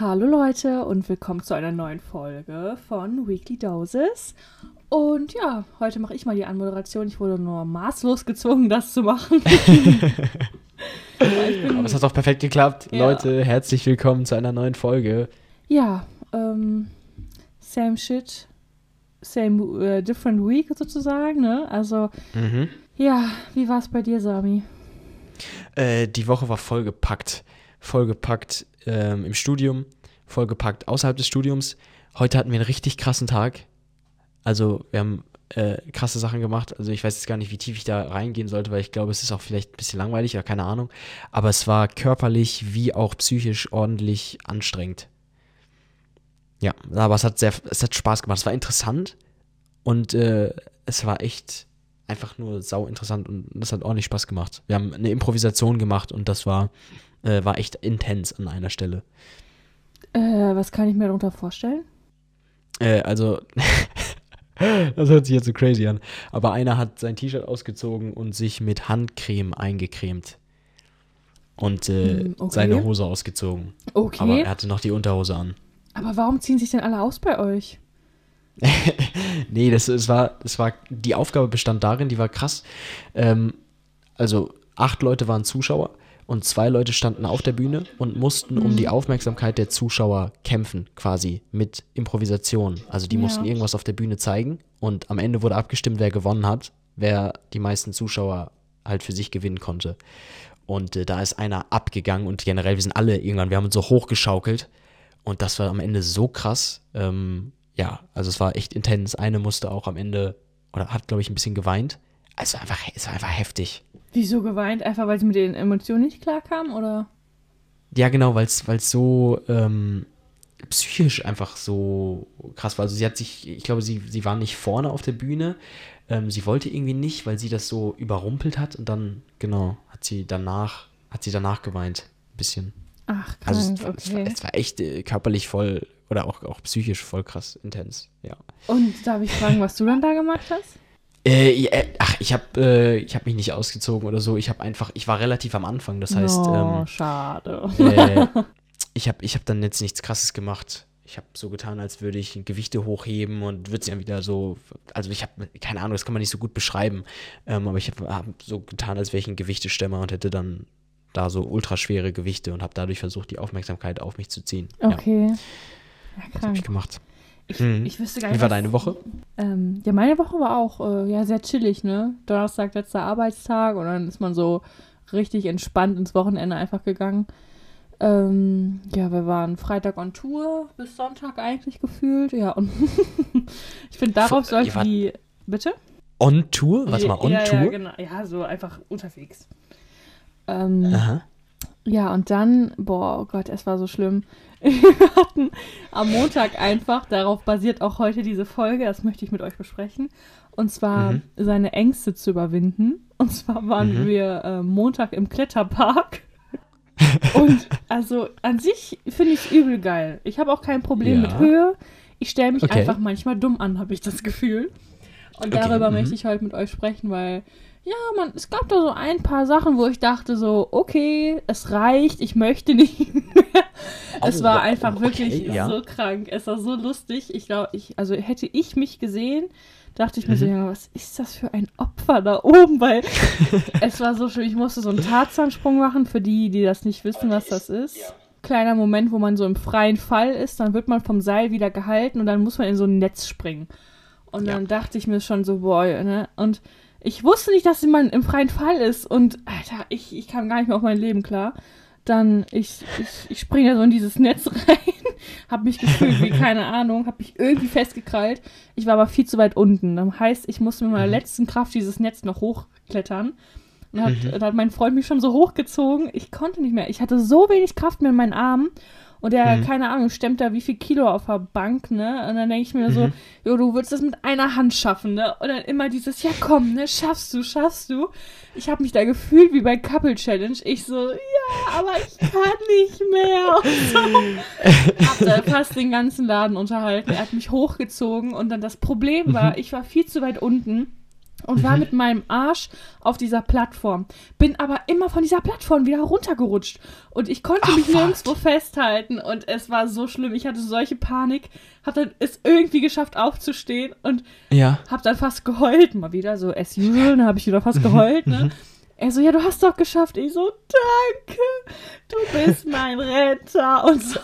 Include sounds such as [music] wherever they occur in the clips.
Hallo Leute und willkommen zu einer neuen Folge von Weekly Doses. Und ja, heute mache ich mal die Anmoderation. Ich wurde nur maßlos gezwungen, das zu machen. [laughs] Aber es hat doch perfekt geklappt. Ja. Leute, herzlich willkommen zu einer neuen Folge. Ja, ähm, same shit, same äh, different week sozusagen, ne? Also, Mhm. ja, wie war es bei dir, Sami? Äh, die Woche war vollgepackt. Vollgepackt ähm, im Studium, vollgepackt außerhalb des Studiums. Heute hatten wir einen richtig krassen Tag. Also, wir haben äh, krasse Sachen gemacht. Also, ich weiß jetzt gar nicht, wie tief ich da reingehen sollte, weil ich glaube, es ist auch vielleicht ein bisschen langweilig, oder keine Ahnung. Aber es war körperlich wie auch psychisch ordentlich anstrengend. Ja, aber es hat sehr, es hat Spaß gemacht. Es war interessant und äh, es war echt einfach nur sau interessant und das hat ordentlich Spaß gemacht. Wir haben eine Improvisation gemacht und das war, äh, war echt intens an einer Stelle. Äh, was kann ich mir darunter vorstellen? Äh, also, [laughs] das hört sich jetzt so crazy an, aber einer hat sein T-Shirt ausgezogen und sich mit Handcreme eingecremt. Und äh, Hm, okay. seine Hose ausgezogen. Okay, Aber aber, er hatte noch die Unterhose an. warum ziehen sich denn alle aus bei euch? [laughs] Nee, das, es war, das war, die Aufgabe bestand darin, die war krass. Ähm, also acht Leute waren Zuschauer und zwei Leute standen auf der Bühne und mussten um Mhm. die Aufmerksamkeit der Zuschauer kämpfen, quasi mit Improvisation. Also die Ja. mussten irgendwas auf der Bühne zeigen und am Ende wurde abgestimmt, wer gewonnen hat, wer die meisten Zuschauer halt für sich gewinnen konnte. Und äh, da ist einer abgegangen und generell, wir sind alle irgendwann, wir haben uns so hochgeschaukelt und das war am Ende so krass. Ähm, ja, also es war echt intens. Eine musste auch am Ende, oder hat, glaube ich, ein bisschen geweint. Also einfach, es war einfach heftig. Wieso geweint? Einfach weil sie mit den Emotionen nicht klarkam, oder? Ja, genau, weil es so ähm, psychisch einfach so krass war. Also sie hat sich, ich glaube, sie, sie war nicht vorne auf der Bühne. Ähm, sie wollte irgendwie nicht, weil sie das so überrumpelt hat und dann, genau, hat sie danach, hat sie danach geweint. Ein bisschen. Ach, krank, Also es, war- es, war, okay. es war echt äh, körperlich voll oder auch, auch psychisch voll krass intens, ja. Und darf ich fragen, was du dann da gemacht hast? Äh, ja, äh, ach, ich habe äh, ich hab mich nicht ausgezogen oder so. Ich habe einfach, ich war relativ am Anfang. Das heißt, oh, schade. ähm, äh, [laughs] ich habe ich hab dann jetzt nichts Krasses gemacht. Ich habe so getan, als würde ich Gewichte hochheben und würde sie dann wieder so, also ich habe, keine Ahnung, das kann man nicht so gut beschreiben, ähm, aber ich habe hab so getan, als wäre ich ein Gewichtestemmer und hätte dann da so ultraschwere Gewichte und habe dadurch versucht, die Aufmerksamkeit auf mich zu ziehen. Ja, Okay. Ja, das habe ich gemacht. Ich, Mhm. ich wüsste gar nicht. Wie war was- deine Woche? Ähm, ja, meine Woche war auch äh, ja, sehr chillig, ne? Donnerstag, letzter Arbeitstag und dann ist man so richtig entspannt ins Wochenende einfach gegangen. Ähm, ja, wir waren Freitag on Tour bis Sonntag eigentlich gefühlt, ja. Und [laughs] ich finde, darauf Ihr sollte die. Bitte? On Tour? Warte mal, on ja, Tour? Ja, genau. Ja, so einfach unterwegs. Ähm, Aha. ja, und dann, boah, oh Gott, es war so schlimm. Wir [laughs] hatten am Montag einfach, darauf basiert auch heute diese Folge, das möchte ich mit euch besprechen, und zwar Mhm. seine Ängste zu überwinden. Und zwar waren Mhm. wir äh, Montag im Kletterpark. [laughs] und also an sich finde ich es übel geil. Ich habe auch kein Problem Ja. mit Höhe. Ich stelle mich Okay. einfach manchmal dumm an, habe ich das Gefühl. Und Okay, darüber mhm. möchte ich heute mit euch sprechen, weil ja, man, es gab da so ein paar Sachen, wo ich dachte so, okay, es reicht, ich möchte nicht mehr. es war einfach okay, wirklich ja. so krank. Es war so lustig. Ich glaube, ich, also hätte ich mich gesehen, dachte ich mir so, Mhm. ja, was ist das für ein Opfer da oben? Weil [laughs] es war so schön, ich musste so einen Tarzansprung machen, für die, die das nicht wissen, was das ist. Kleiner Moment, wo man so im freien Fall ist, dann wird man vom Seil wieder gehalten und dann muss man in so ein Netz springen. Und Ja. dann dachte ich mir schon so, boah, ne? Und ich wusste nicht, dass man im freien Fall ist. Und Alter, ich, ich kam gar nicht mehr auf mein Leben klar. Dann, ich, ich, ich springe da so in dieses Netz [laughs] rein, hab mich gefühlt wie, keine Ahnung, hab mich irgendwie festgekrallt. Ich war aber viel zu weit unten. Das heißt, ich musste mit meiner Mhm. letzten Kraft dieses Netz noch hochklettern. Und hat, Mhm. dann hat mein Freund mich schon so hochgezogen. Ich konnte nicht mehr. Ich hatte so wenig Kraft mehr in meinen Armen. Und der, Mhm. keine Ahnung, stemmt da wie viel Kilo auf der Bank, ne? Und dann denke ich mir so, Mhm. jo, du würdest das mit einer Hand schaffen, ne? Und dann immer dieses, ja komm, ne, schaffst du, schaffst du. Ich habe mich da gefühlt wie bei Couple Challenge. Ich so, ja, aber ich kann nicht mehr. Und [laughs] so. Hab da fast den ganzen Laden unterhalten. Er hat mich hochgezogen und dann das Problem war, ich war viel zu weit unten. Und war mit meinem Arsch auf dieser Plattform. Bin aber immer von dieser Plattform wieder runtergerutscht. Und ich konnte Ach, mich nirgendwo festhalten. Und es war so schlimm. Ich hatte solche Panik. Hab dann es irgendwie geschafft aufzustehen und Ja. hab dann fast geheult. Mal wieder so as usual. Dann habe ich wieder fast geheult, ne? Er so, ja, du hast doch geschafft. Ich so, danke. Du bist mein Retter. Und so.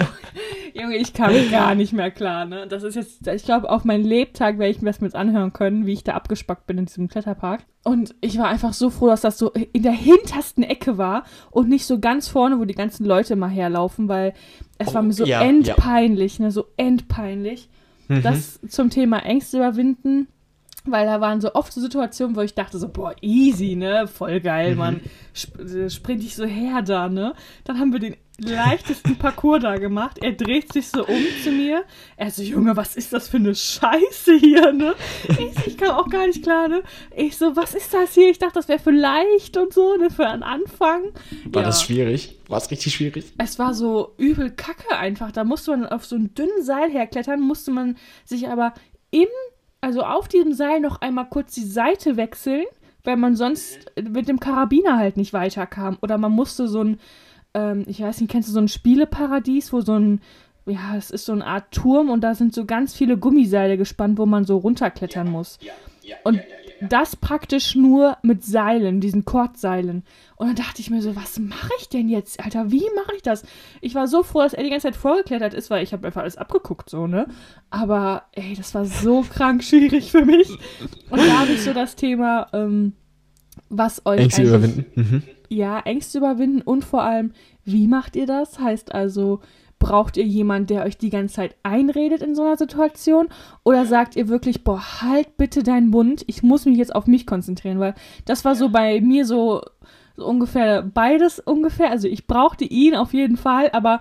Junge, ich kam gar nicht mehr klar, ne? Das ist jetzt, ich glaube, auf meinen Lebtag werde ich mir das mit anhören können, wie ich da abgespackt bin in diesem Kletterpark. Und ich war einfach so froh, dass das so in der hintersten Ecke war und nicht so ganz vorne, wo die ganzen Leute mal herlaufen, weil es Oh, war mir so ja, ja. endpeinlich, ne? So endpeinlich. Mhm. Das zum Thema Ängste überwinden. Weil da waren so oft so Situationen, wo ich dachte so, boah, easy, ne? Voll geil, Mhm. Mann. Sp äh, sprint ich so her da, ne? Dann haben wir den leichtesten Parcours da gemacht. Er dreht sich so um zu mir. Er so, Junge, was ist das für eine Scheiße hier, ne? Ich, ich kam auch gar nicht klar, ne? Ich so, was ist das hier? Ich dachte, das wäre für leicht und so, ne? Für einen Anfang. War Ja. das schwierig? War es richtig schwierig? Es war so übel kacke einfach. Da musste man auf so einen dünnen Seil herklettern, musste man sich aber im, also auf diesem Seil noch einmal kurz die Seite wechseln, weil man sonst mit dem Karabiner halt nicht weiterkam. Oder man musste so ein, ähm, ich weiß nicht, kennst du so ein Spieleparadies, wo so ein, ja, es ist so eine Art Turm und da sind so ganz viele Gummiseile gespannt, wo man so runterklettern muss. Und das praktisch nur mit Seilen, diesen Kordseilen. Und dann dachte ich mir so, was mache ich denn jetzt? Alter, wie mache ich das? Ich war so froh, dass er die ganze Zeit vorgeklettert ist, weil ich habe einfach alles abgeguckt, so, ne? Aber, ey, das war so [laughs] krank schwierig für mich. Und da habe ich so das Thema, ähm, was euch Ängste überwinden. Mhm. ja, Ängste überwinden und vor allem, wie macht ihr das? Heißt also, braucht ihr jemanden, der euch die ganze Zeit einredet in so einer Situation? Oder sagt ihr wirklich, boah, halt bitte deinen Mund, ich muss mich jetzt auf mich konzentrieren? Weil das war so bei mir so, so ungefähr beides ungefähr. Also ich brauchte ihn auf jeden Fall, aber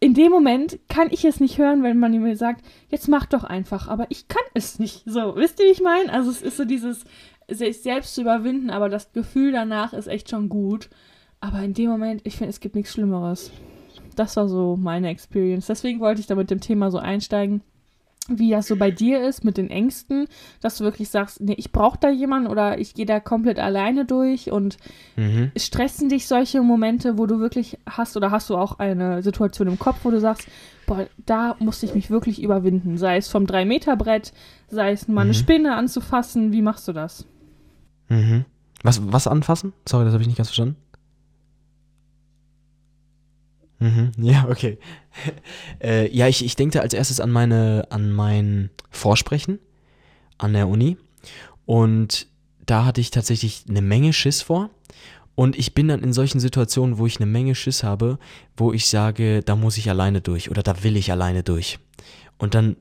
in dem Moment kann ich es nicht hören, wenn man mir sagt, jetzt mach doch einfach, aber ich kann es nicht. So, wisst ihr, wie ich meine? Also es ist so dieses, sich selbst zu überwinden, aber das Gefühl danach ist echt schon gut. Aber in dem Moment, ich finde, es gibt nichts Schlimmeres. Das war so meine Experience. Deswegen wollte ich da mit dem Thema so einsteigen, wie das so bei dir ist mit den Ängsten, dass du wirklich sagst, nee, ich brauche da jemanden oder ich gehe da komplett alleine durch und Mhm. stressen dich solche Momente, wo du wirklich hast oder hast du auch eine Situation im Kopf, wo du sagst, boah, da musste ich mich wirklich überwinden, sei es vom 3-Meter-Brett, sei es mal eine Mhm. Spinne anzufassen, wie machst du das? Mhm. Was, was anfassen? Sorry, das habe ich nicht ganz verstanden. Mhm. [laughs] Ja, okay. [laughs] äh, ja, ich, ich denke als erstes an meine, an mein Vorsprechen an der Uni. Und da hatte ich tatsächlich eine Menge Schiss vor. Und ich bin dann in solchen Situationen, wo ich eine Menge Schiss habe, wo ich sage, da muss ich alleine durch oder da will ich alleine durch. Und dann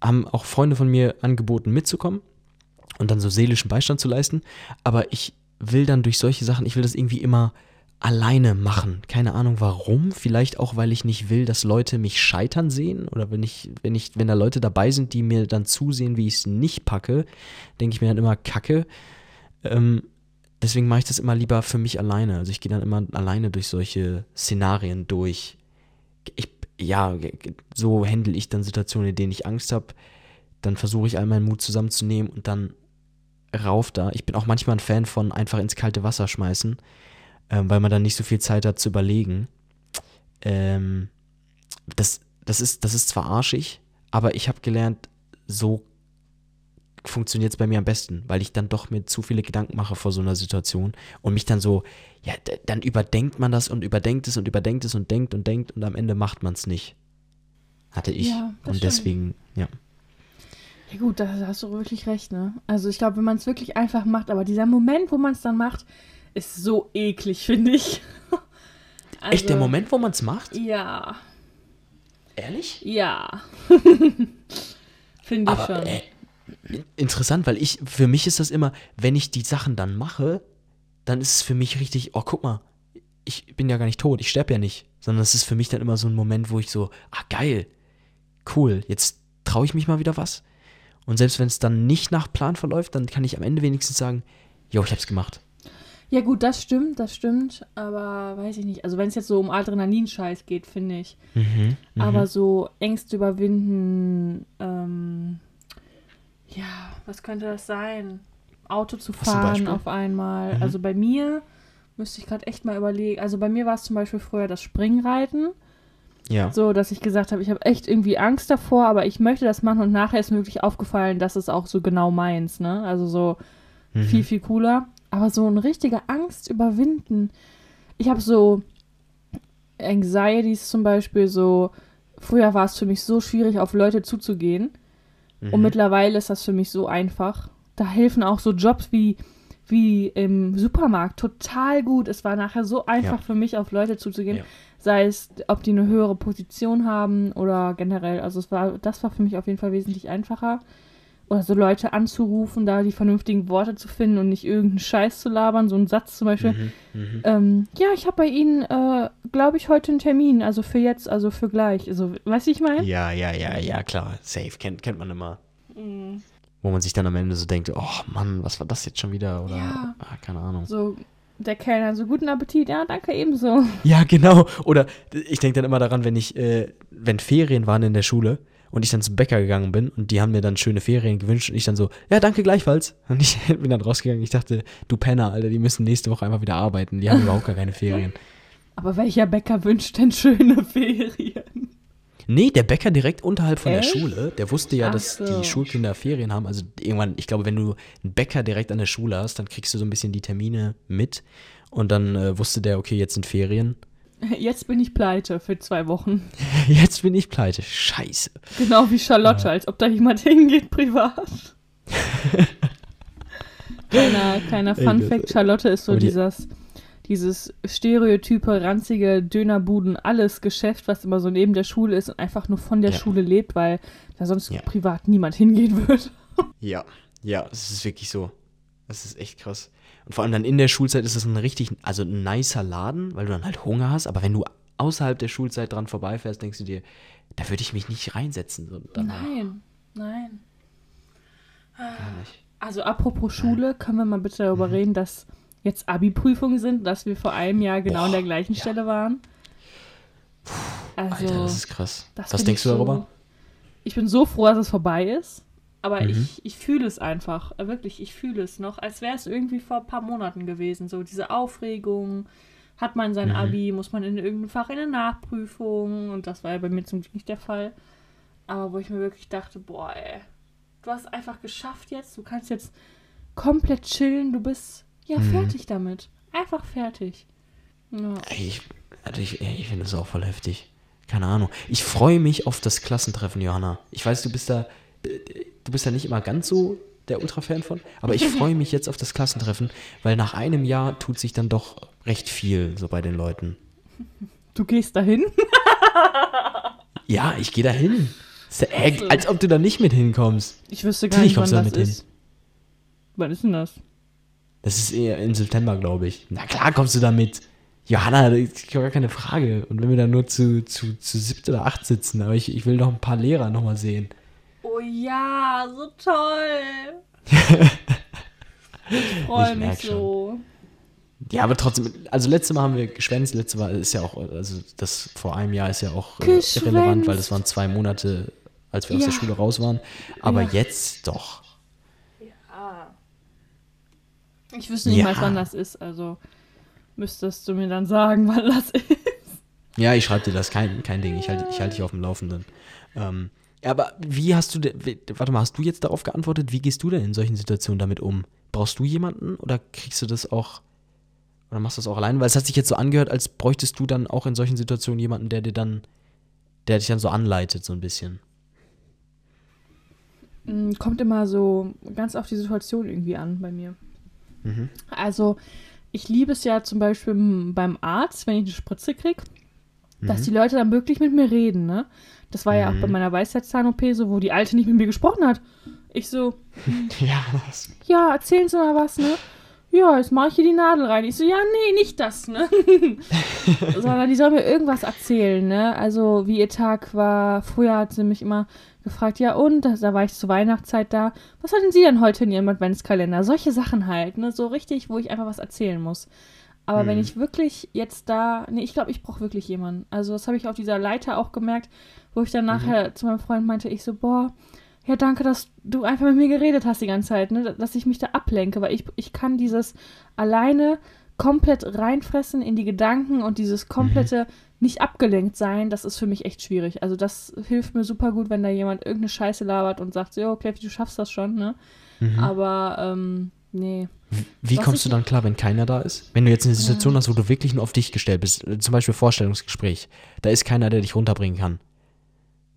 haben auch Freunde von mir angeboten, mitzukommen und dann so seelischen Beistand zu leisten. Aber ich will dann durch solche Sachen, ich will das irgendwie immer alleine machen. Keine Ahnung warum. Vielleicht auch, weil ich nicht will, dass Leute mich scheitern sehen. Oder wenn ich, wenn ich, wenn da Leute dabei sind, die mir dann zusehen, wie ich es nicht packe, denke ich mir dann immer Kacke. Ähm, deswegen mache ich das immer lieber für mich alleine. Also ich gehe dann immer alleine durch solche Szenarien durch. Ich, ja, so handle ich dann Situationen, in denen ich Angst habe. Dann versuche ich all meinen Mut zusammenzunehmen und dann rauf da. Ich bin auch manchmal ein Fan von einfach ins kalte Wasser schmeißen, ähm, weil man dann nicht so viel Zeit hat zu überlegen. Ähm, das, das, ist, das ist zwar arschig, aber ich habe gelernt, so funktioniert es bei mir am besten, weil ich dann doch mir zu viele Gedanken mache vor so einer Situation und mich dann so, ja, dann überdenkt man das und überdenkt es und überdenkt es und denkt und denkt und am Ende macht man es nicht. Hatte ich. Ja, das und stimmt. deswegen, ja. Ja gut, da hast du wirklich recht, ne? Also ich glaube, wenn man es wirklich einfach macht, aber dieser Moment, wo man es dann macht, ist so eklig, [laughs] finde ich. also, Echt, der Moment, wo man es macht? Ja, Ehrlich? ja. [laughs] finde ich Aber schon. äh, interessant, weil ich, für mich ist das immer, wenn ich die Sachen dann mache, dann ist es für mich richtig, oh, guck mal, ich bin ja gar nicht tot, ich sterbe ja nicht. Sondern es ist für mich dann immer so ein Moment, wo ich so, ah, geil, cool, jetzt traue ich mich mal wieder was. Und selbst wenn es dann nicht nach Plan verläuft, dann kann ich am Ende wenigstens sagen, jo, ich hab's gemacht. Ja gut, das stimmt, das stimmt, aber weiß ich nicht. Also wenn es jetzt so um Adrenalinscheiß geht, finde ich. Mhm, mhm. Aber so Ängste überwinden, ähm, ja, was könnte das sein? Auto zu ein fahren auf einmal. Mhm. Also bei mir müsste ich gerade echt mal überlegen. Also bei mir war es zum Beispiel früher das Springreiten. Ja. So, dass ich gesagt habe, ich habe echt irgendwie Angst davor, aber ich möchte das machen und nachher ist mir wirklich aufgefallen, dass es auch so genau meins, ne? Also so Mhm. viel, viel cooler. Aber so eine richtige Angst überwinden. Ich habe so Anxieties zum Beispiel so. Früher war es für mich so schwierig, auf Leute zuzugehen. Mhm. Und mittlerweile ist das für mich so einfach. Da helfen auch so Jobs wie, wie im Supermarkt total gut. Es war nachher so einfach Ja. für mich, auf Leute zuzugehen. Ja. Sei es, ob die eine höhere Position haben oder generell. Also es war, das war für mich auf jeden Fall wesentlich einfacher. Oder so Leute anzurufen, da die vernünftigen Worte zu finden und nicht irgendeinen Scheiß zu labern. So ein Satz zum Beispiel. Mhm. Mhm. Ähm, ja, ich habe bei Ihnen, äh, glaube ich, heute einen Termin. Also für jetzt, also für gleich. Also, weißt du, ich meine? Ja, ja, ja, ja, klar. Safe. Kennt, kennt man immer. Wo man sich dann am Ende so denkt, oh Mann, was war das jetzt schon wieder? Oder, Ja. ah, keine Ahnung. So, der Kellner, so guten Appetit. Ja, danke ebenso. Ja, genau. Oder ich denke dann immer daran, wenn ich, äh, wenn Ferien waren in der Schule und ich dann zum Bäcker gegangen bin und die haben mir dann schöne Ferien gewünscht und ich dann so, ja, danke gleichfalls. Und ich [laughs] bin dann rausgegangen. Ich dachte, du Penner, Alter, die müssen nächste Woche einfach wieder arbeiten. Die haben überhaupt gar keine Ferien. Aber welcher Bäcker wünscht denn schöne [laughs] Ferien? Nee, der Bäcker direkt unterhalb von Echt? der Schule, der wusste ja, Ach dass so. die Schulkinder Ferien haben. Also irgendwann, ich glaube, wenn du einen Bäcker direkt an der Schule hast, dann kriegst du so ein bisschen die Termine mit. Und dann äh, wusste der, okay, jetzt sind Ferien. Jetzt bin ich pleite für zwei Wochen. [laughs] Jetzt bin ich pleite. Scheiße. Genau wie Charlotte, als ob da jemand [laughs] hingeht privat. [laughs] kleiner kleiner Fun Fact, Charlotte ist so die- dieses, dieses stereotype, ranzige Dönerbuden, alles Geschäft, was immer so neben der Schule ist und einfach nur von der Ja. Schule lebt, weil da sonst Ja. privat niemand hingehen wird. Ja, ja, es ist wirklich so. Das ist echt krass. Und vor allem dann in der Schulzeit ist das ein richtig, also ein nicer Laden, weil du dann halt Hunger hast. Aber wenn du außerhalb der Schulzeit dran vorbeifährst, denkst du dir, da würde ich mich nicht reinsetzen. So danach. Nein, nein. Gar nicht. Also apropos Schule, können wir mal bitte Mhm. darüber reden, dass jetzt Abi-Prüfungen sind, dass wir vor einem Jahr genau an Boah, der gleichen ja. Stelle waren. Also, Alter, das ist krass. das Was denkst du so, darüber? Ich bin so froh, dass es vorbei ist. Aber Mhm. ich, ich fühle es einfach. Äh, Wirklich, ich fühle es noch, als wäre es irgendwie vor ein paar Monaten gewesen. So diese Aufregung. Hat man sein Mhm. Abi, muss man in irgendeinem Fach in eine Nachprüfung. Und das war ja bei mir zum Glück nicht der Fall. Aber wo ich mir wirklich dachte, boah, ey, du hast einfach geschafft jetzt. Du kannst jetzt komplett chillen. Du bist ja Mhm. fertig damit. Einfach fertig. Ja. Ich, also ich, ich finde das auch voll heftig. Keine Ahnung. Ich freue mich auf das Klassentreffen, Johanna. Ich weiß, du bist da, du bist da nicht immer ganz so der Ultra-Fan von, aber ich freue mich jetzt auf das Klassentreffen, weil nach einem Jahr tut sich dann doch recht viel so bei den Leuten. Du gehst dahin? [laughs] Ja, ich gehe da hin. Ist ja- Ey, als ob du da nicht mit hinkommst. Ich wüsste gar nicht, wann das da mit ist. Wann ist denn das? Das ist eher im September, glaube ich. Na klar kommst du da mit. Johanna, das ist gar keine Frage. Und wenn wir da nur zu, zu, zu siebt oder acht sitzen, aber ich, ich will noch ein paar Lehrer nochmal sehen. Oh ja, so toll. ich [laughs] freue Ich mich so. Ja, aber trotzdem, also letztes Mal haben wir geschwänzt, letzte Mal ist ja auch, also das vor einem Jahr ist ja auch äh, irrelevant, weil das waren zwei Monate, als wir aus Ja. der Schule raus waren. Aber Ja. jetzt doch. Ich wüsste nicht Ja. mal, wann das ist, also müsstest du mir dann sagen, [laughs] wann das ist. Ja, ich schreibe dir das, kein, kein Ding, ich halte ich halt dich auf dem Laufenden. Ähm, ja, aber wie hast du, warte mal, hast du jetzt darauf geantwortet, wie gehst du denn in solchen Situationen damit um? Brauchst du jemanden oder kriegst du das auch, oder machst du das auch alleine? Weil es hat sich jetzt so angehört, als bräuchtest du dann auch in solchen Situationen jemanden, der dir dann, der dich dann so anleitet, so ein bisschen. Mm, Kommt immer so ganz auf die Situation irgendwie an bei mir. Mhm. Also, ich liebe es ja zum Beispiel beim Arzt, wenn ich eine Spritze kriege, dass Mhm. die Leute dann wirklich mit mir reden, ne? Das war ja auch Mhm. bei meiner Weisheitszahn-OP so, wo die Alte nicht mit mir gesprochen hat. Ich so, [laughs] Ja, das, ja, erzählen Sie mal was, ne? Ja, jetzt mache ich hier die Nadel rein. Ich so, ja, nee, nicht das, ne? [laughs] Sondern die soll mir irgendwas erzählen, ne? Also, wie ihr Tag war. Früher hat sie mich immer gefragt, ja, und? Da da war ich zur Weihnachtszeit da. Was hatten Sie denn heute in Ihrem Adventskalender? Solche Sachen halt, ne? So richtig, wo ich einfach was erzählen muss. Aber wenn Mhm. ich wirklich jetzt da, nee, ich glaube, ich brauche wirklich jemanden. Also das habe ich auf dieser Leiter auch gemerkt, wo ich dann nachher zu meinem Freund meinte, ich so, boah, Ja, danke, dass du einfach mit mir geredet hast die ganze Zeit, ne? dass ich mich da ablenke, weil ich, ich kann dieses alleine komplett reinfressen in die Gedanken und dieses komplette mhm. nicht abgelenkt sein, das ist für mich echt schwierig. Also das hilft mir super gut, wenn da jemand irgendeine Scheiße labert und sagt, jo, Kleffi, du schaffst das schon, ne? Mhm. Aber, ähm, nee. Wie Was kommst du dann klar, wenn keiner da ist? Wenn du jetzt eine Situation ja. hast, wo du wirklich nur auf dich gestellt bist, äh, zum Beispiel Vorstellungsgespräch, da ist keiner, der dich runterbringen kann.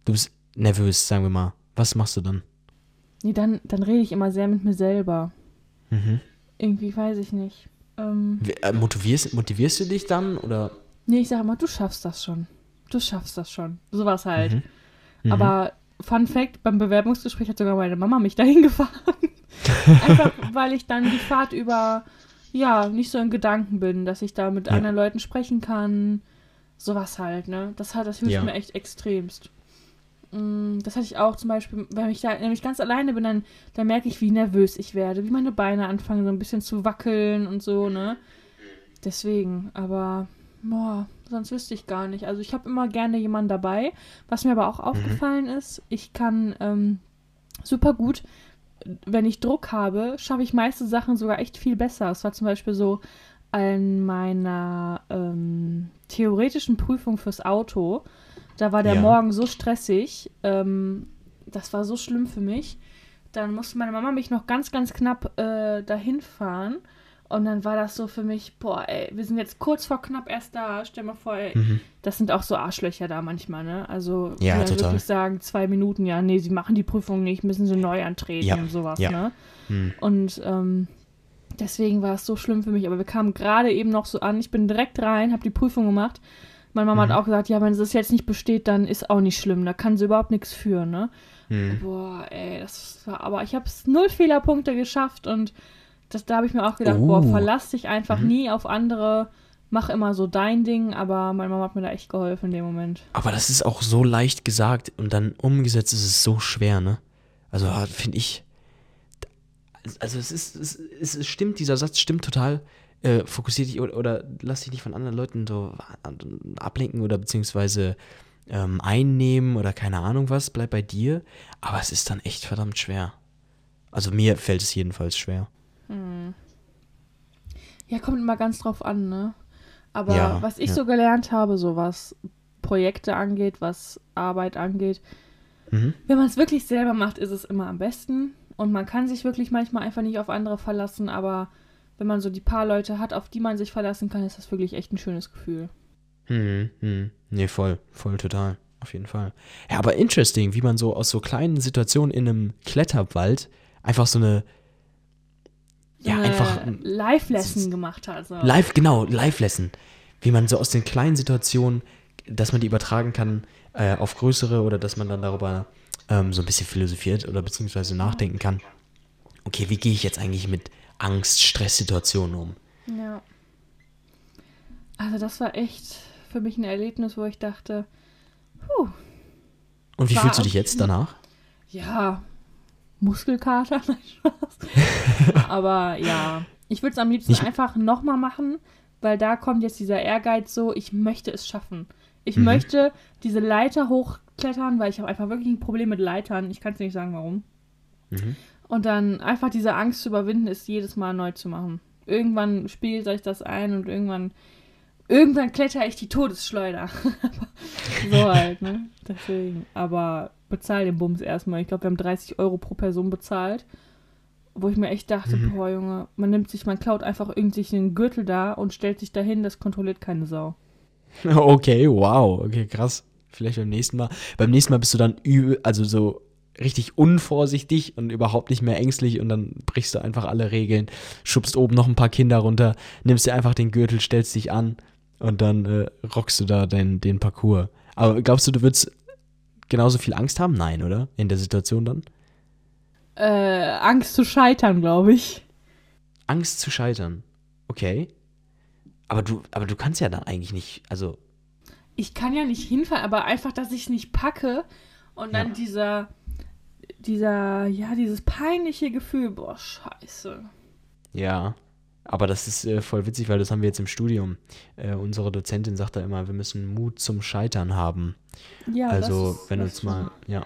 Du bist nervös, sagen wir mal. Was machst du dann? Nee, dann, dann rede ich immer sehr mit mir selber. Mhm. Irgendwie weiß ich nicht. Ähm, äh, motivierst, motivierst du dich dann oder? Nee, ich sage immer, du schaffst das schon. Du schaffst das schon. Sowas halt. Mhm. Mhm. Aber Fun Fact, beim Bewerbungsgespräch hat sogar meine Mama mich [laughs] dahin gefahren. Einfach weil ich dann die Fahrt über, ja, nicht so in Gedanken bin, dass ich da mit ja. anderen Leuten sprechen kann. Sowas halt, ne? Das, hat, das hilft ja. mir echt extremst. Mm, das hatte ich auch zum Beispiel, wenn ich da nämlich ganz alleine bin, dann, dann merke ich, wie nervös ich werde, wie meine Beine anfangen so ein bisschen zu wackeln und so, ne? Deswegen, aber boah, sonst wüsste ich gar nicht. Also ich habe immer gerne jemanden dabei. Was mir aber auch mhm. aufgefallen ist, ich kann ähm, super gut, wenn ich Druck habe, schaffe ich meiste Sachen sogar echt viel besser. Es war zum Beispiel so an meiner ähm, theoretischen Prüfung fürs Auto da war der ja. Morgen so stressig. Ähm, das war so schlimm für mich. Dann musste meine Mama mich noch ganz, ganz knapp äh, dahin fahren. Und dann war das so für mich, boah, ey, wir sind jetzt kurz vor knapp erst da. Stell mal vor, ey, mhm. das sind auch so Arschlöcher da manchmal, ne? Also, ja, total. wirklich sagen, zwei Minuten, ja, nee, sie machen die Prüfung nicht, müssen sie neu antreten ja. und sowas, ja. ne? Mhm. Und ähm, deswegen war es so schlimm für mich. Aber wir kamen gerade eben noch so an. Ich bin direkt rein, habe die Prüfung gemacht. Meine Mama mhm. hat auch gesagt, ja, wenn es jetzt nicht besteht, dann ist auch nicht schlimm. Da kann sie überhaupt nichts führen, ne? Mhm. Boah, ey, das war, aber ich habe es null Fehlerpunkte geschafft und das, da habe ich mir auch gedacht, oh. boah, verlass dich einfach mhm. nie auf andere, mach immer so dein Ding, aber meine Mama hat mir da echt geholfen in dem Moment. Aber das ist auch so leicht gesagt und dann umgesetzt ist es so schwer, ne? Also finde ich, also es ist, es, es stimmt, dieser Satz stimmt total äh, fokussier dich oder, oder, lass dich nicht von anderen Leuten so ablenken oder beziehungsweise ähm, einnehmen oder keine Ahnung was, bleib bei dir. Aber es ist dann echt verdammt schwer. Also mir fällt es jedenfalls schwer. Hm. Ja, kommt immer ganz drauf an, ne? Aber ja, was ich ja. so gelernt habe, so was Projekte angeht, was Arbeit angeht, mhm. wenn man es wirklich selber macht, ist es immer am besten. Und man kann sich wirklich manchmal einfach nicht auf andere verlassen, aber wenn man so die paar Leute hat, auf die man sich verlassen kann, ist das wirklich echt ein schönes Gefühl. Hm, hm. Nee, voll, voll total. Auf jeden Fall. Ja, aber interesting, wie man so aus so kleinen Situationen in einem Kletterwald einfach so eine ja, eine einfach Live-Lesson so, gemacht hat. So. Live, genau, Live-Lesson. Wie man so aus den kleinen Situationen, dass man die übertragen kann äh, auf größere oder dass man dann darüber ähm, so ein bisschen philosophiert oder beziehungsweise nachdenken kann. Okay, wie gehe ich jetzt eigentlich mit Angst, Stresssituationen um. Ja. Also das war echt für mich ein Erlebnis, wo ich dachte, puh. Und wie fühlst du dich jetzt danach? Ja, Muskelkater, [laughs] [laughs] Aber ja, ich würde es am liebsten Nicht einfach nochmal machen, weil da kommt jetzt dieser Ehrgeiz so, ich möchte es schaffen. Ich mhm. möchte diese Leiter hochklettern, weil ich habe einfach wirklich ein Problem mit Leitern. Ich kann es nicht sagen, warum. Mhm. Und dann einfach diese Angst zu überwinden, ist jedes Mal neu zu machen. Irgendwann spielt euch das ein und irgendwann, irgendwann kletter ich die Todesschleuder. [laughs] so halt, ne? Deswegen. Aber bezahl den Bums erstmal. Ich glaube, wir haben 30 Euro pro Person bezahlt. Wo ich mir echt dachte, mhm. boah, Junge, man nimmt sich, man klaut einfach irgendwie einen Gürtel da und stellt sich dahin, das kontrolliert keine Sau. [laughs] Okay, wow, okay, krass. Vielleicht beim nächsten Mal. Beim nächsten Mal bist du dann übel, also so richtig unvorsichtig und überhaupt nicht mehr ängstlich und dann brichst du einfach alle Regeln, schubst oben noch ein paar Kinder runter, nimmst dir einfach den Gürtel, stellst dich an und dann äh, rockst du da den, den Parcours. Aber glaubst du, du würdest genauso viel Angst haben? Nein, oder? In der Situation dann? Äh, Angst zu scheitern, glaube ich. Angst zu scheitern. Okay. Aber du, aber du kannst ja dann eigentlich nicht, also. Ich kann ja nicht hinfallen, aber einfach, dass ich es nicht packe und dann ja. dieser dieser, ja, dieses peinliche Gefühl, boah, scheiße. Ja, aber das ist äh, voll witzig, weil das haben wir jetzt im Studium. Äh, unsere Dozentin sagt da immer, wir müssen Mut zum Scheitern haben. Ja, also, das ist, wenn uns mal, ja.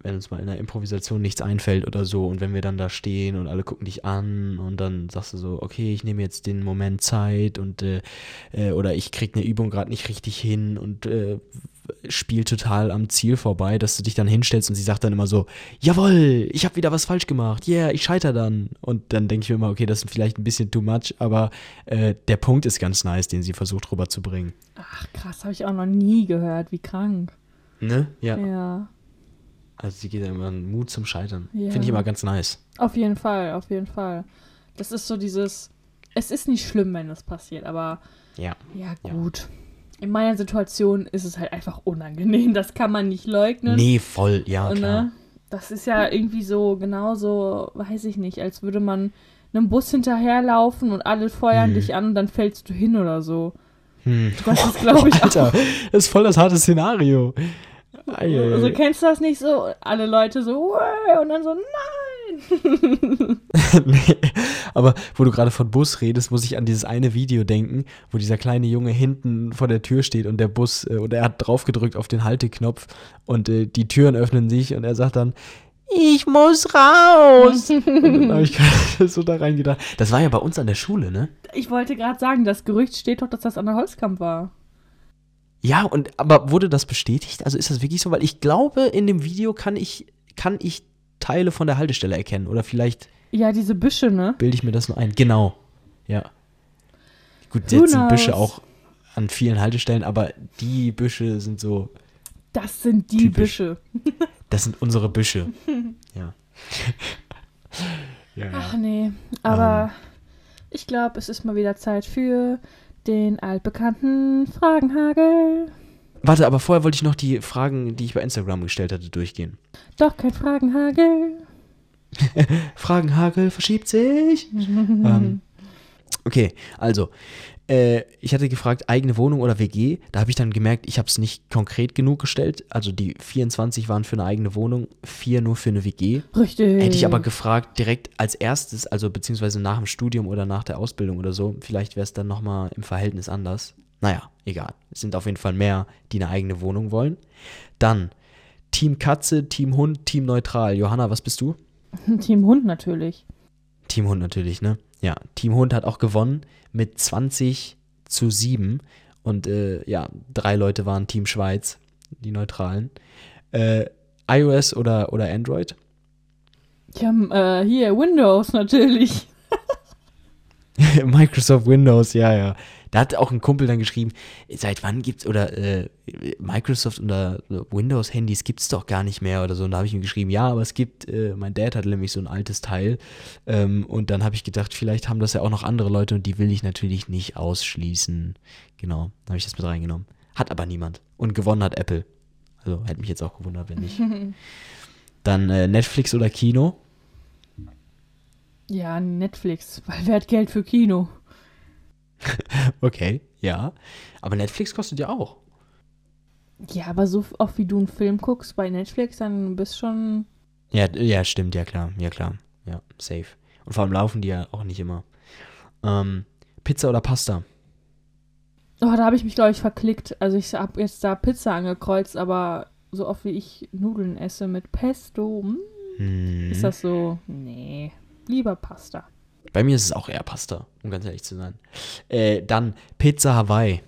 wenn uns mal in der Improvisation nichts einfällt oder so und wenn wir dann da stehen und alle gucken dich an und dann sagst du so, okay, ich nehme jetzt den Moment Zeit und äh, äh, oder ich krieg eine Übung gerade nicht richtig hin und äh, spiel total am Ziel vorbei, dass du dich dann hinstellst und sie sagt dann immer so, jawohl, ich habe wieder was falsch gemacht, yeah, ich scheiter dann. Und dann denke ich mir immer, okay, das ist vielleicht ein bisschen too much, aber äh, der Punkt ist ganz nice, den sie versucht rüberzubringen. Ach, krass, habe ich auch noch nie gehört, wie krank. Ne? Ja. Ja, Also sie geht ja immer Mut zum Scheitern. Ja. Finde ich immer ganz nice. auf jeden Fall, auf jeden Fall. Das ist so dieses, es ist nicht schlimm, wenn das passiert, aber Ja. ja, Ja. In meiner Situation ist es halt einfach unangenehm, das kann man nicht leugnen. Nee, voll, ja, Und, klar. ne, das ist ja irgendwie so genauso, weiß ich nicht, als würde man einem Bus hinterherlaufen und alle feuern Hm. dich an und dann fällst du hin oder so. Hm. Das ist, glaube ich, Alter, das ist voll das harte Szenario. Eieiei. Also kennst du das nicht so? Alle Leute so, und dann so, nein. [laughs] nee, aber wo du gerade von Bus redest, muss ich an dieses eine Video denken, wo dieser kleine Junge hinten vor der Tür steht und der Bus, äh, und er hat draufgedrückt auf den Halteknopf und äh, die Türen öffnen sich und er sagt dann, ich muss raus. [laughs] und dann habe ich gerade so da reingedacht. Das war ja bei uns an der Schule, ne? Ich wollte gerade sagen, das Gerücht steht doch, dass das an der Holzkamp war. Ja, und aber wurde das bestätigt? Also ist das wirklich so? Weil ich glaube, in dem Video kann ich, kann ich Teile von der Haltestelle erkennen. Oder vielleicht Ja, diese Büsche, ne? bilde ich mir das nur ein. Genau. Ja. Gut, Who jetzt sind Büsche auch an vielen Haltestellen, aber die Büsche sind so, Das sind die Typisch. Büsche. [laughs] das sind unsere Büsche. ja. ja, Ach nee, aber ich glaube, es ist mal wieder Zeit für den altbekannten Fragenhagel. Warte, aber vorher wollte ich noch die Fragen, die ich bei Instagram gestellt hatte, durchgehen. Doch kein Fragenhagel. [laughs] Fragenhagel verschiebt sich. [laughs] ähm, okay, also, äh, ich hatte gefragt, eigene Wohnung oder WG. Da habe ich dann gemerkt, ich habe es nicht konkret genug gestellt. Also die 24 waren für eine eigene Wohnung, vier nur für eine WG. Richtig. Hätte ich aber gefragt, direkt als erstes, also beziehungsweise nach dem Studium oder nach der Ausbildung oder so, vielleicht wäre es dann nochmal im Verhältnis anders. Naja, egal. Es sind auf jeden Fall mehr, die eine eigene Wohnung wollen. Dann Team Katze, Team Hund, Team Neutral. Johanna, was bist du? [laughs] Team Hund natürlich. Team Hund natürlich, ne? Ja, Team Hund hat auch gewonnen mit 20 zu 7. Und äh, ja, drei Leute waren Team Schweiz, die Neutralen. Äh, iOS oder, oder Android? Haben äh, hier Windows natürlich. [laughs] [laughs] Microsoft Windows, ja, ja. Da hat auch ein Kumpel dann geschrieben, seit wann gibt's oder äh, Microsoft oder Windows Handys gibt's doch gar nicht mehr oder so. Und da habe ich ihm geschrieben, ja, aber es gibt, äh, mein Dad hat nämlich so ein altes Teil. Ähm, und dann habe ich gedacht, vielleicht haben das ja auch noch andere Leute und die will ich natürlich nicht ausschließen. Genau, da habe ich das mit reingenommen. Hat aber niemand. Und gewonnen hat Apple. Also hätte mich jetzt auch gewundert, wenn nicht. [laughs] Dann äh, Netflix oder Kino. Ja, Netflix, weil wer hat Geld für Kino? [laughs] Okay, ja. Aber Netflix kostet ja auch. Ja, aber so oft wie du einen Film guckst bei Netflix, dann bist schon. Ja, ja, stimmt, ja klar, ja klar, ja, safe. Und vor allem laufen die ja auch nicht immer. Ähm, Pizza oder Pasta? Oh, da habe ich mich, glaube ich, verklickt. Also ich habe jetzt da Pizza angekreuzt, aber so oft wie ich Nudeln esse mit Pesto, hm, Hm. ist das so. Nee, lieber Pasta. Bei mir ist es auch eher Pasta, um ganz ehrlich zu sein. Äh, dann Pizza Hawaii.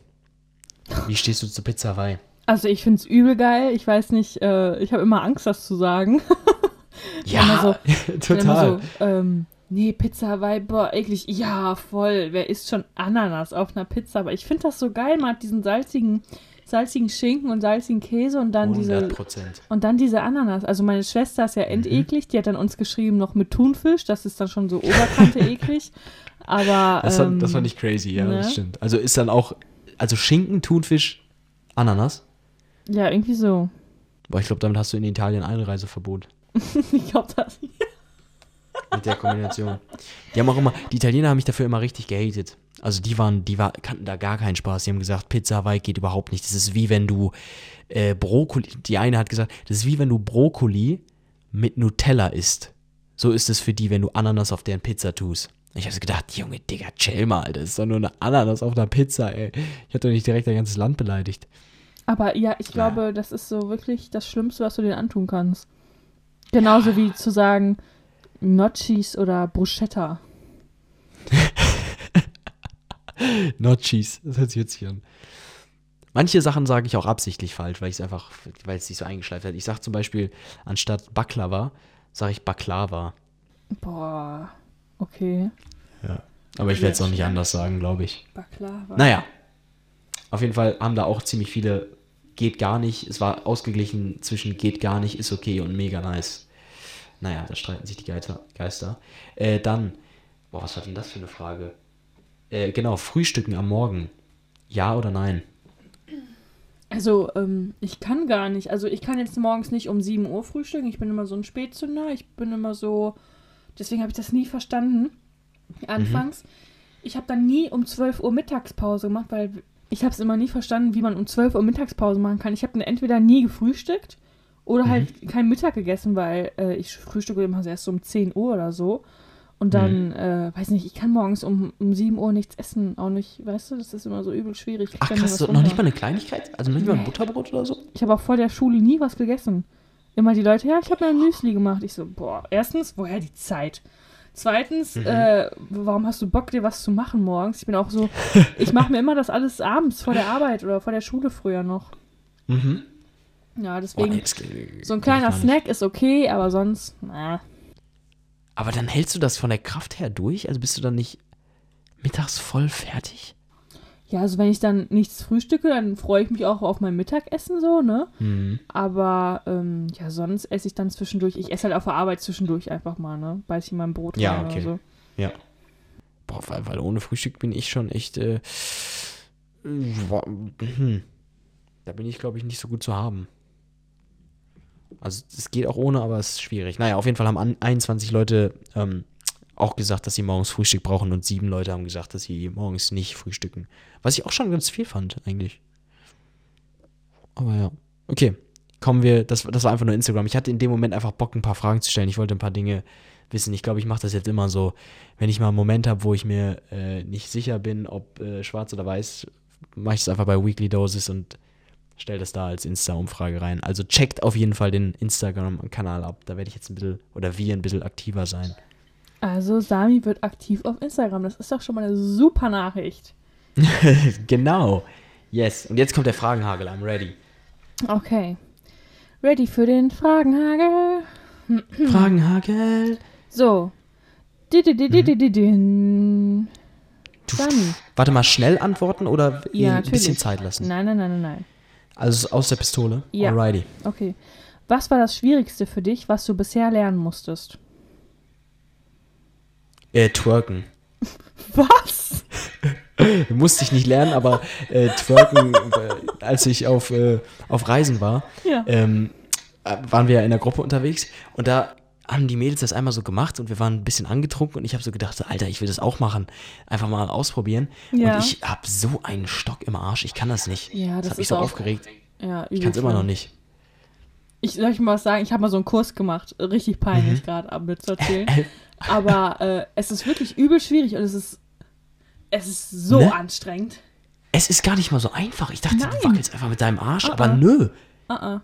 Wie stehst du zu Pizza Hawaii? Also ich finde es übel geil. Ich weiß nicht, äh, ich habe immer Angst, das zu sagen. [laughs] Ja, Immer [laughs] total. So, ähm, nee, Pizza Hawaii, boah, eklig. Ja, voll. Wer isst schon Ananas auf einer Pizza? Aber ich finde das so geil. Man hat diesen salzigen, salzigen Schinken und salzigen Käse und dann 100 diese Prozent. und dann diese Ananas. Also meine Schwester ist ja Mhm. endeklig. Die hat dann uns geschrieben noch mit Thunfisch. Das ist dann schon so Oberkante [laughs] eklig. Aber Das, ähm, fand, das fand ich crazy, ja, ne? das stimmt. Also ist dann auch, also Schinken, Thunfisch, Ananas. ja irgendwie so. Boah, ich glaube, damit hast du in Italien Einreiseverbot. [laughs] ich glaube das. mit der Kombination. Die haben auch immer, die Italiener haben mich dafür immer richtig gehatet. Also die waren, die war, kannten da gar keinen Spaß. Die haben gesagt, Pizza Hawaii geht überhaupt nicht. Das ist wie wenn du äh, Brokkoli, die eine hat gesagt, das ist wie wenn du Brokkoli mit Nutella isst. So ist es für die, wenn du Ananas auf deren Pizza tust. Ich habe so gedacht, Junge, Digga, chill mal, das ist doch nur eine Ananas auf einer Pizza, ey. Ich hab doch nicht direkt dein ganzes Land beleidigt. Aber ja, ich glaube, das ist so wirklich das Schlimmste, was du dir antun kannst. Genauso wie zu sagen Notchis oder Bruschetta. [laughs] [laughs] Not cheese. Das hört sich witzig an. Manche Sachen sage ich auch absichtlich falsch, weil ich es einfach, weil es sich so eingeschleift hat. Ich sage zum Beispiel, anstatt Baklava, sage ich Baklava. Boah, okay. Ja. Aber ich werde es auch nicht anders sagen, glaube ich. Baklava. Naja. Auf jeden Fall haben da auch ziemlich viele geht gar nicht. Es war ausgeglichen zwischen geht gar nicht, ist okay und mega nice. Naja, da streiten sich die Geister. Geister. Äh, dann, boah, was war denn das für eine Frage? Äh, genau, Frühstücken am Morgen. Ja oder nein? Also, ähm, ich kann gar nicht. Also, ich kann jetzt morgens nicht um 7 Uhr frühstücken. Ich bin immer so ein Spätzünder. Ich bin immer so. Deswegen habe ich das nie verstanden. Anfangs. Ich habe dann nie um 12 Uhr Mittagspause gemacht, weil ich habe es immer nie verstanden, wie man um 12 Uhr Mittagspause machen kann. Ich habe dann entweder nie gefrühstückt oder halt kein Mittag gegessen, weil äh, ich frühstücke immer erst so um 10 Uhr oder so. Und dann, äh, weiß nicht, ich kann morgens um, um 7 Uhr nichts essen. Auch nicht, weißt du, das ist immer so übel schwierig. Ich Ach krass, noch nicht mal eine Kleinigkeit? Also nicht mal ein Nee. Butterbrot oder so? Ich habe auch vor der Schule nie was gegessen. Immer die Leute, ja, ich habe mir ein Müsli gemacht. Ich so, boah, erstens, woher die Zeit? Zweitens, äh, warum hast du Bock, dir was zu machen morgens? Ich bin auch so, [laughs] ich mache mir immer das alles abends vor der Arbeit oder vor der Schule früher noch. Mhm. Ja, Boah, deswegen, nee, das geht- so ein kleiner. Snack ist okay, aber sonst, na. Aber dann hältst du das von der Kraft her durch? Also bist du dann nicht mittags voll fertig? Ja, also wenn ich dann nichts frühstücke, dann freue ich mich auch auf mein Mittagessen so, ne? Mhm. Aber ähm, ja, sonst esse ich dann zwischendurch. Ich esse halt auf der Arbeit zwischendurch einfach mal, ne? Beiß ich in mein Brot Ja, rein okay. oder so. Ja. Boah, weil, weil ohne Frühstück bin ich schon echt. Äh, hm. Da bin ich, glaube ich, nicht so gut zu haben. Also es geht auch ohne, aber es ist schwierig. Naja, auf jeden Fall haben an, 21 Leute ähm, auch gesagt, dass sie morgens Frühstück brauchen und sieben Leute haben gesagt, dass sie morgens nicht frühstücken. Was ich auch schon ganz viel fand, eigentlich. Aber ja. Okay, kommen wir, das, das war einfach nur Instagram. Ich hatte in dem Moment einfach Bock, ein paar Fragen zu stellen. Ich wollte ein paar Dinge wissen. Ich glaube, ich mache das jetzt immer so, wenn ich mal einen Moment habe, wo ich mir äh, nicht sicher bin, ob äh, schwarz oder weiß, mache ich das einfach bei Weekly Doses und stelle das da als Insta-Umfrage rein. Also checkt auf jeden Fall den Instagram-Kanal ab. Da werde ich jetzt ein bisschen, oder wir ein bisschen aktiver sein. Also Sami wird aktiv auf Instagram. Das ist doch schon mal eine super Nachricht. [laughs] genau. Yes. Und jetzt kommt der Fragenhagel. I'm ready. Okay. Ready für den Fragenhagel? [clears throat] Fragenhagel. So. Dididididididin. Sami. Warte mal, schnell antworten oder Ja, ein bisschen. Zeit lassen? Nein, nein, nein, nein, nein. Also aus der Pistole? Ja. Alrighty. Okay. Was war das Schwierigste für dich, was du bisher lernen musstest? Äh, twerken. [laughs] Was? [laughs] Musste ich nicht lernen, aber äh, twerken, äh, als ich auf, äh, auf Reisen war, Ja. ähm, äh, waren wir in der Gruppe unterwegs und da haben die Mädels das einmal so gemacht und wir waren ein bisschen angetrunken und ich habe so gedacht, Alter, ich will das auch machen. Einfach mal ausprobieren. Ja. Und ich habe so einen Stock im Arsch, ich kann das nicht. Ja, das hat mich so aufgeregt. Ja, Ich kann es immer noch nicht. Ich soll ich mal was sagen, ich habe mal so einen Kurs gemacht. Richtig peinlich gerade ab mit zu erzählen. Äh, [laughs] Aber äh, es ist wirklich übel schwierig und es ist, es ist so Ne? anstrengend. Es ist gar nicht mal so einfach. Ich dachte, Nein. du wackelst einfach mit deinem Arsch, Ah, aber ah. nö. Uh -uh.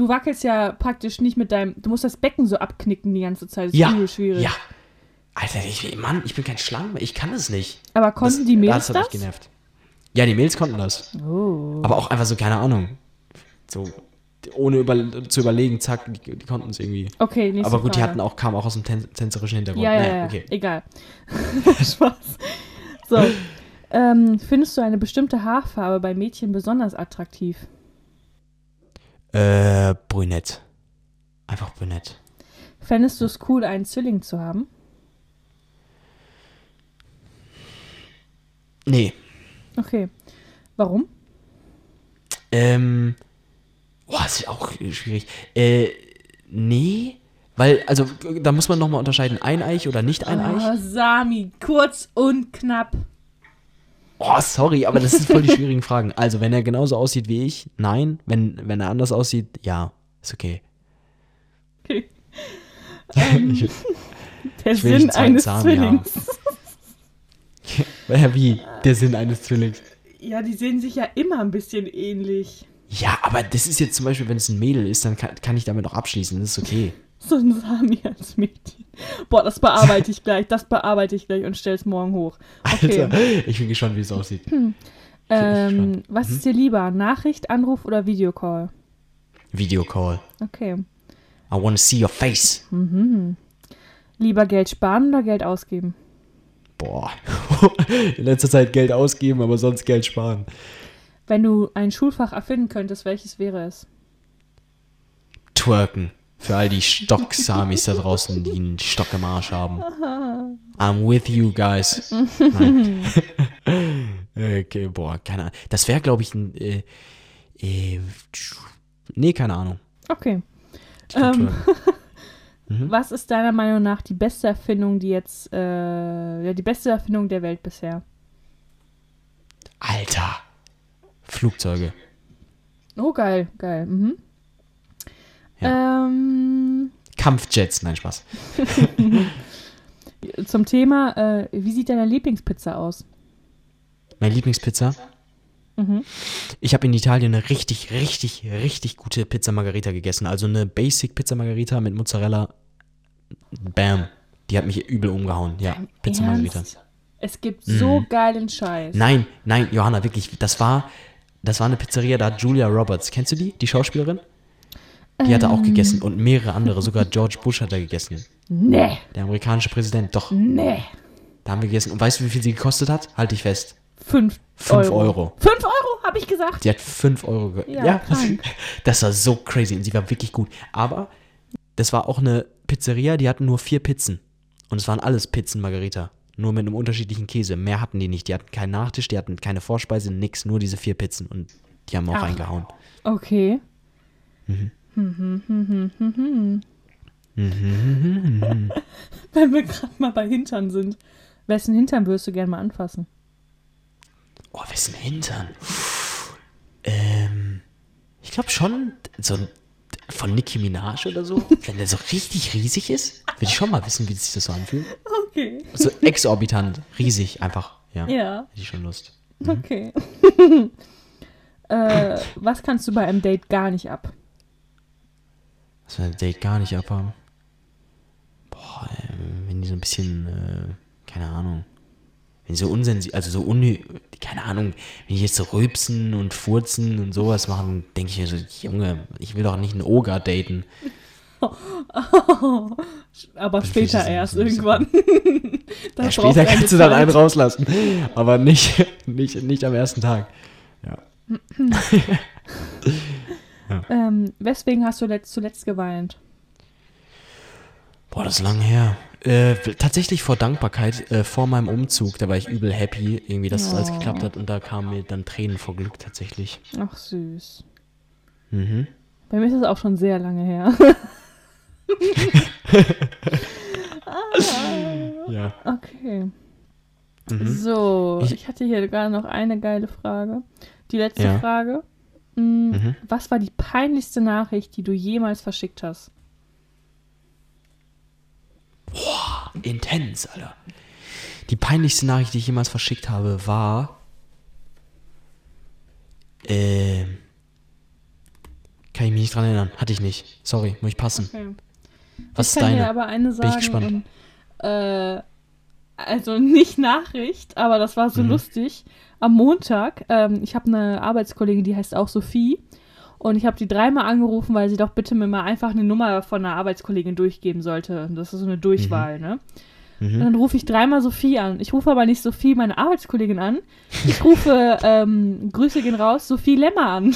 Du wackelst ja praktisch nicht mit deinem. Du musst das Becken so abknicken die ganze Zeit. Das ist Ja, schwierig. ja. Alter, ich, Mann, ich bin kein Schlangen, ich kann das nicht. Aber konnten das, die Mädels das? hat mich das? genervt. Ja, die Mädels konnten das. Oh. Aber auch einfach so, keine Ahnung. So, ohne über, zu überlegen, zack, die, die konnten es irgendwie. Okay, nächste Aber gut, die Frage. hatten auch, kamen auch aus dem tän tänzerischen Hintergrund. Ja, ja, Naja, ja. okay. Egal. [laughs] Spaß. So. Ähm, findest du eine bestimmte Haarfarbe bei Mädchen besonders attraktiv? Äh, brünett. Einfach brünett. Fändest du es cool, einen Zwilling zu haben? Nee. Okay. Warum? Ähm, boah, ist ja auch schwierig. Äh, nee, weil, also, da muss man nochmal unterscheiden, eineich oder nicht eineich. Oh, Sami, kurz und knapp. Oh, sorry, aber das sind voll die schwierigen Fragen. Also, wenn er genauso aussieht wie ich, nein. Wenn, wenn er anders aussieht, ja, ist okay. Okay. Ähm, [laughs] Ich- der ich Sinn eines haben. Zwillings. [laughs] Ja, wie? Der Sinn eines Zwillings. Ja, die sehen sich ja immer ein bisschen ähnlich. Ja, aber das ist jetzt zum Beispiel, wenn es ein Mädel ist, dann kann, kann ich damit auch abschließen. Das ist okay. So ein Sami als Mädchen. Boah, das bearbeite ich gleich, das bearbeite ich gleich und stell's morgen hoch. Okay. Alter, ich bin gespannt, wie es aussieht. Ähm, spannend. was Mhm. ist dir lieber? Nachricht, Anruf oder Videocall? Videocall. Okay. I want to see your face. Lieber Geld sparen oder Geld ausgeben? Boah. [laughs] In letzter Zeit Geld ausgeben, aber sonst Geld sparen. Wenn du ein Schulfach erfinden könntest, welches wäre es? Twerken. Für all die Stock-Samis da draußen, die einen Stock im Arsch haben. I'm with you guys. Nein. [laughs] okay, boah, keine Ahnung. Das wäre, glaube ich, ein. Äh, äh, nee, keine Ahnung. Okay. Ähm. twerken. [laughs] Was ist deiner Meinung nach die beste Erfindung, die jetzt, äh, ja, die beste Erfindung der Welt bisher? Alter. Flugzeuge. Oh, geil, geil. Mhm. Ähm, Kampfjets, nein, Spaß. [laughs] zum Thema, äh, wie sieht deine Lieblingspizza aus? Meine Lieblingspizza. Mhm. Ich habe in Italien eine richtig, richtig, richtig gute Pizza Margarita gegessen. Also eine Basic Pizza Margarita mit Mozzarella. Bam. Die hat mich übel umgehauen. Ja, Pizza Margarita. Ernst? Es gibt so Mhm. geilen Scheiß. Nein, nein, Johanna, wirklich. Das war, das war eine Pizzeria, da hat Julia Roberts. Kennst du die? Die Schauspielerin? Die hat er Ähm. auch gegessen und mehrere andere. Sogar George Bush hat er gegessen. Nee, Der amerikanische Präsident. Doch, nee. da haben wir gegessen. Und weißt du, wie viel sie gekostet hat? Halt dich fest. Fünf, Fünf Euro. Euro. Fünf Euro, habe ich gesagt. Die hat 5 Euro. Ge Ja, ja, das, [laughs] das war so crazy und sie war wirklich gut. Aber das war auch eine Pizzeria, die hatten nur vier Pizzen. Und es waren alles Pizzen Margarita. Nur mit einem unterschiedlichen Käse. Mehr hatten die nicht. Die hatten keinen Nachtisch, die hatten keine Vorspeise, nix. Nur diese vier Pizzen. Und die haben auch Ach. reingehauen. Okay. Mhm. Hm, hm, hm, hm, hm, hm. Wenn wir gerade mal bei Hintern sind. Wessen Hintern würdest du gerne mal anfassen? Oh, wessen Hintern? Ähm, ich glaube schon so ein von Nicki Minaj oder so. [laughs] Wenn der so richtig riesig ist, würde ich schon mal wissen, wie sich das so anfühlt. Okay. So exorbitant, riesig einfach. Ja, Ja, hätte ich schon Lust. okay. [laughs] äh, was kannst du bei einem Date gar nicht ab? Was wir ein Date gar nicht abhaben. Boah, ähm, wenn die so ein bisschen, äh, keine Ahnung. Wenn die so unsensibel, also so un, keine Ahnung, wenn die jetzt so rülpsen und furzen und sowas machen, denke ich mir so, Junge, ich will doch nicht einen Oger daten. [laughs] Aber später erst irgendwann. [laughs] Ja, [laughs] später kannst du dann einen rauslassen. Aber nicht, nicht, nicht am ersten Tag. Ja. Ähm, weswegen hast du letzt, zuletzt geweint? Boah, das ist lang her. Äh, tatsächlich vor Dankbarkeit, äh, vor meinem Umzug, da war ich übel happy, irgendwie, dass das alles Oh. geklappt hat und da kamen mir dann Tränen vor Glück tatsächlich. Ach süß. Mhm. Bei mir ist das auch schon sehr lange her. [laughs] Ja. Okay. Mhm. So, Ich- ich hatte hier gerade noch eine geile Frage. Die letzte Ja. Frage. Mhm. Was war die peinlichste Nachricht, die du jemals verschickt hast? Intens, Alter. Die peinlichste Nachricht, die ich jemals verschickt habe, war. Ähm. Kann ich mich nicht dran erinnern. Hatte ich nicht. Sorry, muss ich passen. Okay. Was ich ist kann dir aber eine ich sagen. gespannt. Und, äh, also nicht Nachricht, aber das war so Mhm. lustig. Am Montag, ähm, ich habe eine Arbeitskollegin, die heißt auch Sophie. Und ich habe die dreimal angerufen, weil sie doch bitte mir mal einfach eine Nummer von einer Arbeitskollegin durchgeben sollte. Und Das ist so eine Durchwahl, ne? Und Mhm. dann rufe ich dreimal Sophie an. Ich rufe aber nicht Sophie, meine Arbeitskollegin, an. Ich rufe, [laughs] ähm, Grüße gehen raus, Sophie Lemmer an.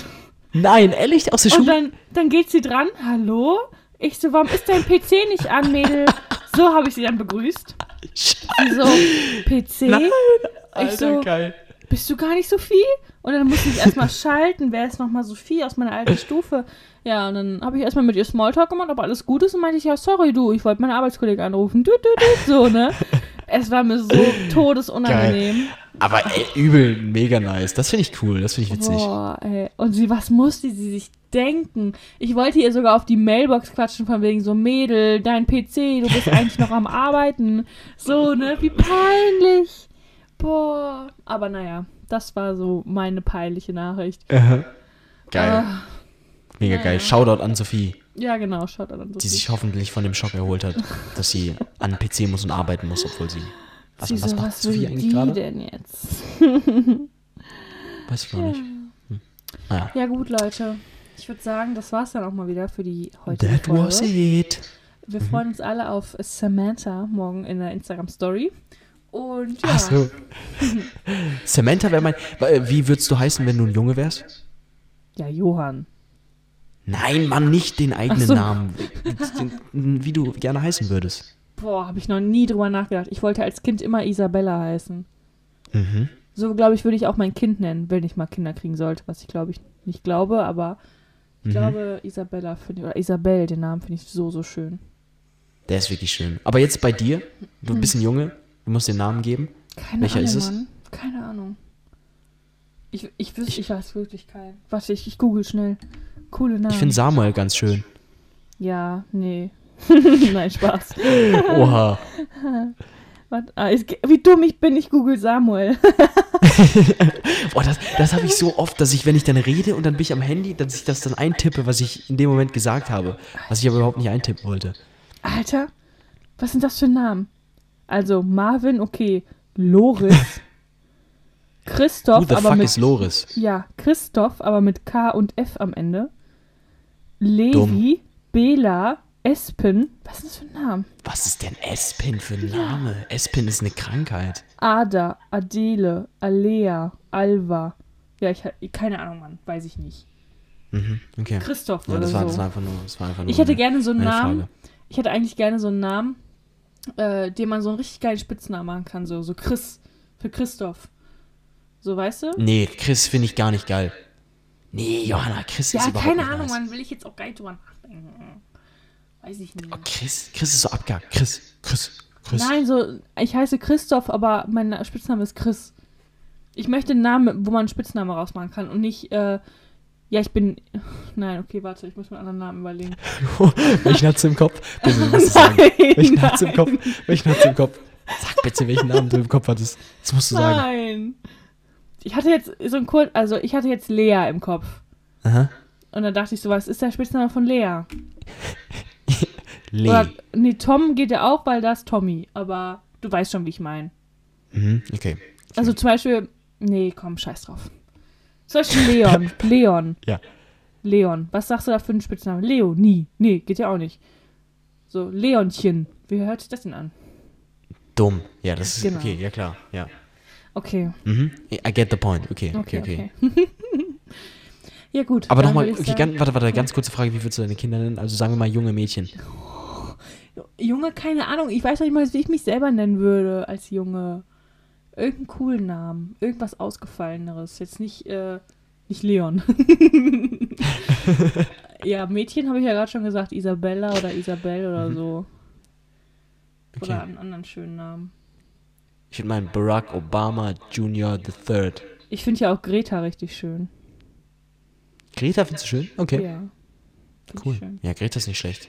Nein, ehrlich? Aus der Und Schule? dann, dann geht sie dran. Hallo? Ich so, warum ist dein PC nicht an, Mädel? So habe ich sie dann begrüßt. [laughs] Sie so, PC? Nein, ich so, geil. Bist du gar nicht Sophie? Und dann musste ich erstmal [laughs] schalten, wer ist nochmal Sophie aus meiner alten Stufe? Ja, und dann habe ich erstmal mit ihr Smalltalk gemacht, ob alles gut ist. Und meinte ich, ja, sorry, du, ich wollte meine Arbeitskollegen anrufen. Du, du, du, so, ne? [laughs] Es war mir so todesunangenehm. Aber ey, übel, mega nice. Das finde ich cool, das finde ich witzig. Boah, ey. Und sie, was musste sie sich denken? Ich wollte ihr sogar auf die Mailbox quatschen, von wegen so, Mädel, dein PC, du bist [laughs] eigentlich noch am Arbeiten. So, ne? Wie peinlich. Boah. Aber naja, das war so meine peinliche Nachricht. Aha. Geil. Ah, Mega naja. geil. Shoutout an Sophie. Ja, genau, schaut an die sich hoffentlich von dem Schock erholt hat, dass sie an den PC muss und arbeiten muss, obwohl sie. Was, Sie was so, macht was Sophie eigentlich gerade? denn jetzt? Weiß ich gar nicht. Hm. Naja. Ja gut, Leute. Ich würde sagen, das war's dann auch mal wieder für die heutige That Folge. was it. Wir freuen uns alle auf Samantha morgen in der Instagram Story. Und ja, Ach so. [laughs] Samantha wäre mein. äh, Wie würdest du heißen, wenn du ein Junge wärst? ja, Johann. Nein, Mann, nicht den eigenen so. Namen. Wie du gerne heißen würdest. Boah, habe ich noch nie drüber nachgedacht. Ich wollte als Kind immer Isabella heißen. Mhm. So, glaube ich, würde ich auch mein Kind nennen, wenn ich mal Kinder kriegen sollte, was ich glaube ich nicht glaube, aber ich Mhm. glaube Isabella finde ich, oder Isabel, den Namen finde ich so, so schön. Der ist wirklich schön. Aber jetzt bei dir, du bist ein Junge, du musst den Namen geben. Keine Welcher Ahnung, ist es? Mann. Keine Ahnung. Ich, ich, wüsste, ich, weiß wirklich keinen. Warte, ich, ich google schnell. Coole Namen. Ich finde Samuel ganz schön. Ja, nee. [laughs] Nein, Spaß. [laughs] Oha. [laughs] Warte, ah, ge- wie dumm ich bin, ich google Samuel. Boah, das, das habe ich so oft, dass ich, wenn ich dann rede und dann bin ich am Handy, dass ich das dann eintippe, was ich in dem Moment gesagt habe. Was ich aber überhaupt nicht eintippen wollte. Alter, was sind das für Namen? Also Marvin, okay. Loris. [laughs] Christoph, Who the aber fuck mit is Loris? Ja, Christoph, aber mit K und F am Ende. Levi, Dumm. Bela, Espen. Was sind das für Namen? Was ist denn Espin für ein Name? Espin ist eine Krankheit. Ada, Adele, Alea, Alva. Ja, ich keine Ahnung, Mann, weiß ich nicht. Mhm, okay. Christoph Ja, oder das war, so. das war einfach nur. Das war einfach nur ich hätte eine- gerne so einen Namen. Frage. Ich hätte eigentlich gerne so einen Namen, äh, den man so einen richtig geilen Spitznamen machen kann, so so Chris für Christoph. So, weißt du? Nee, Chris finde ich gar nicht geil. Nee, Johanna, Chris ist Ja, überhaupt keine nicht Ahnung, nice. Mann, will ich jetzt auch nicht drüber nachdenken. Weiß ich nicht. Oh, Chris, Chris ist so abgehakt. Chris, Chris, Chris. Nein, so, ich heiße Christoph, aber mein Spitzname ist Chris. Ich möchte einen Namen, wo man einen Spitznamen rausmachen kann und nicht, äh, ja, ich bin. [laughs] Nein, okay, warte, ich muss mir einen anderen Namen überlegen. [laughs] Welchen hat's im Kopf? Bitte, du musst es sagen. [laughs] Nein, Welchen hat's im nein. Kopf? Welchen hat's im Kopf? Sag bitte, welchen Namen du im Kopf hattest. Das musst du sagen. Nein. Ich hatte jetzt so ein kurz, also ich hatte jetzt Lea im Kopf. Aha. Und dann dachte ich so, was ist der Spitzname von Lea? Oder, nee, Tom geht ja auch, weil das ist Tommy. Aber du weißt schon, wie ich meine. Mhm, okay. Also zum Beispiel, nee, komm, scheiß drauf. Zum Beispiel Leon. [laughs] Leon. Ja. Leon. Was sagst du da für einen Spitznamen? Leo, nie. Nee, geht ja auch nicht. So, Leonchen. Wie hört sich das denn an? Dumm. Ja, das ist Genau. okay, ja klar. Ja. Okay. Mhm. I get the point. Okay, okay, Okay, okay. [laughs] ja, gut. Aber nochmal, okay, ganz, warte, warte, ganz kurze Frage, wie würdest du deine Kinder nennen? Also sagen wir mal junge Mädchen. [laughs] Junge, keine Ahnung. Ich weiß noch nicht mal, wie ich mich selber nennen würde als Junge. Irgendeinen coolen Namen. Irgendwas Ausgefalleneres. Jetzt nicht, äh, nicht Leon. [laughs] ja, Mädchen habe ich ja gerade schon gesagt. Isabella oder Isabel oder so. Oder Okay. einen anderen schönen Namen. Ich würde meinen Barack Obama Jr. the Third. Ich finde ja auch Greta richtig schön. Greta findest du schön? Okay. Ja. Cool. Schön. Ja, Greta ist nicht schlecht.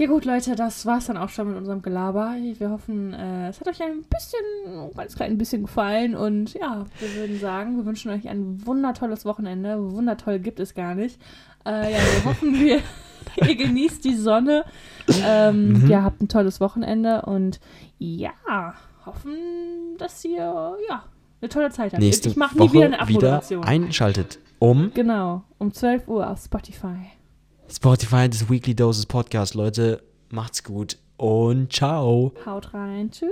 Ja gut, Leute, das war's dann auch schon mit unserem Gelaber. Wir hoffen, äh, es hat euch ein bisschen, ein ganz klein bisschen gefallen. Und ja, wir würden sagen, wir wünschen euch ein wundertolles Wochenende. Wundertoll gibt es gar nicht. Äh, ja, wir hoffen, wir, [laughs] ihr genießt die Sonne. Ähm, Mhm. Ihr habt ein tolles Wochenende und ja, hoffen, dass ihr ja eine tolle Zeit habt. Nächste ich mache nie Woche wieder eine wieder Abmoderation. einschaltet um genau, um 12 Uhr auf Spotify. Spotify, das Weekly Doses Podcast. Leute, macht's gut und ciao. Haut rein. Tschüss.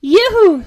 Juhu!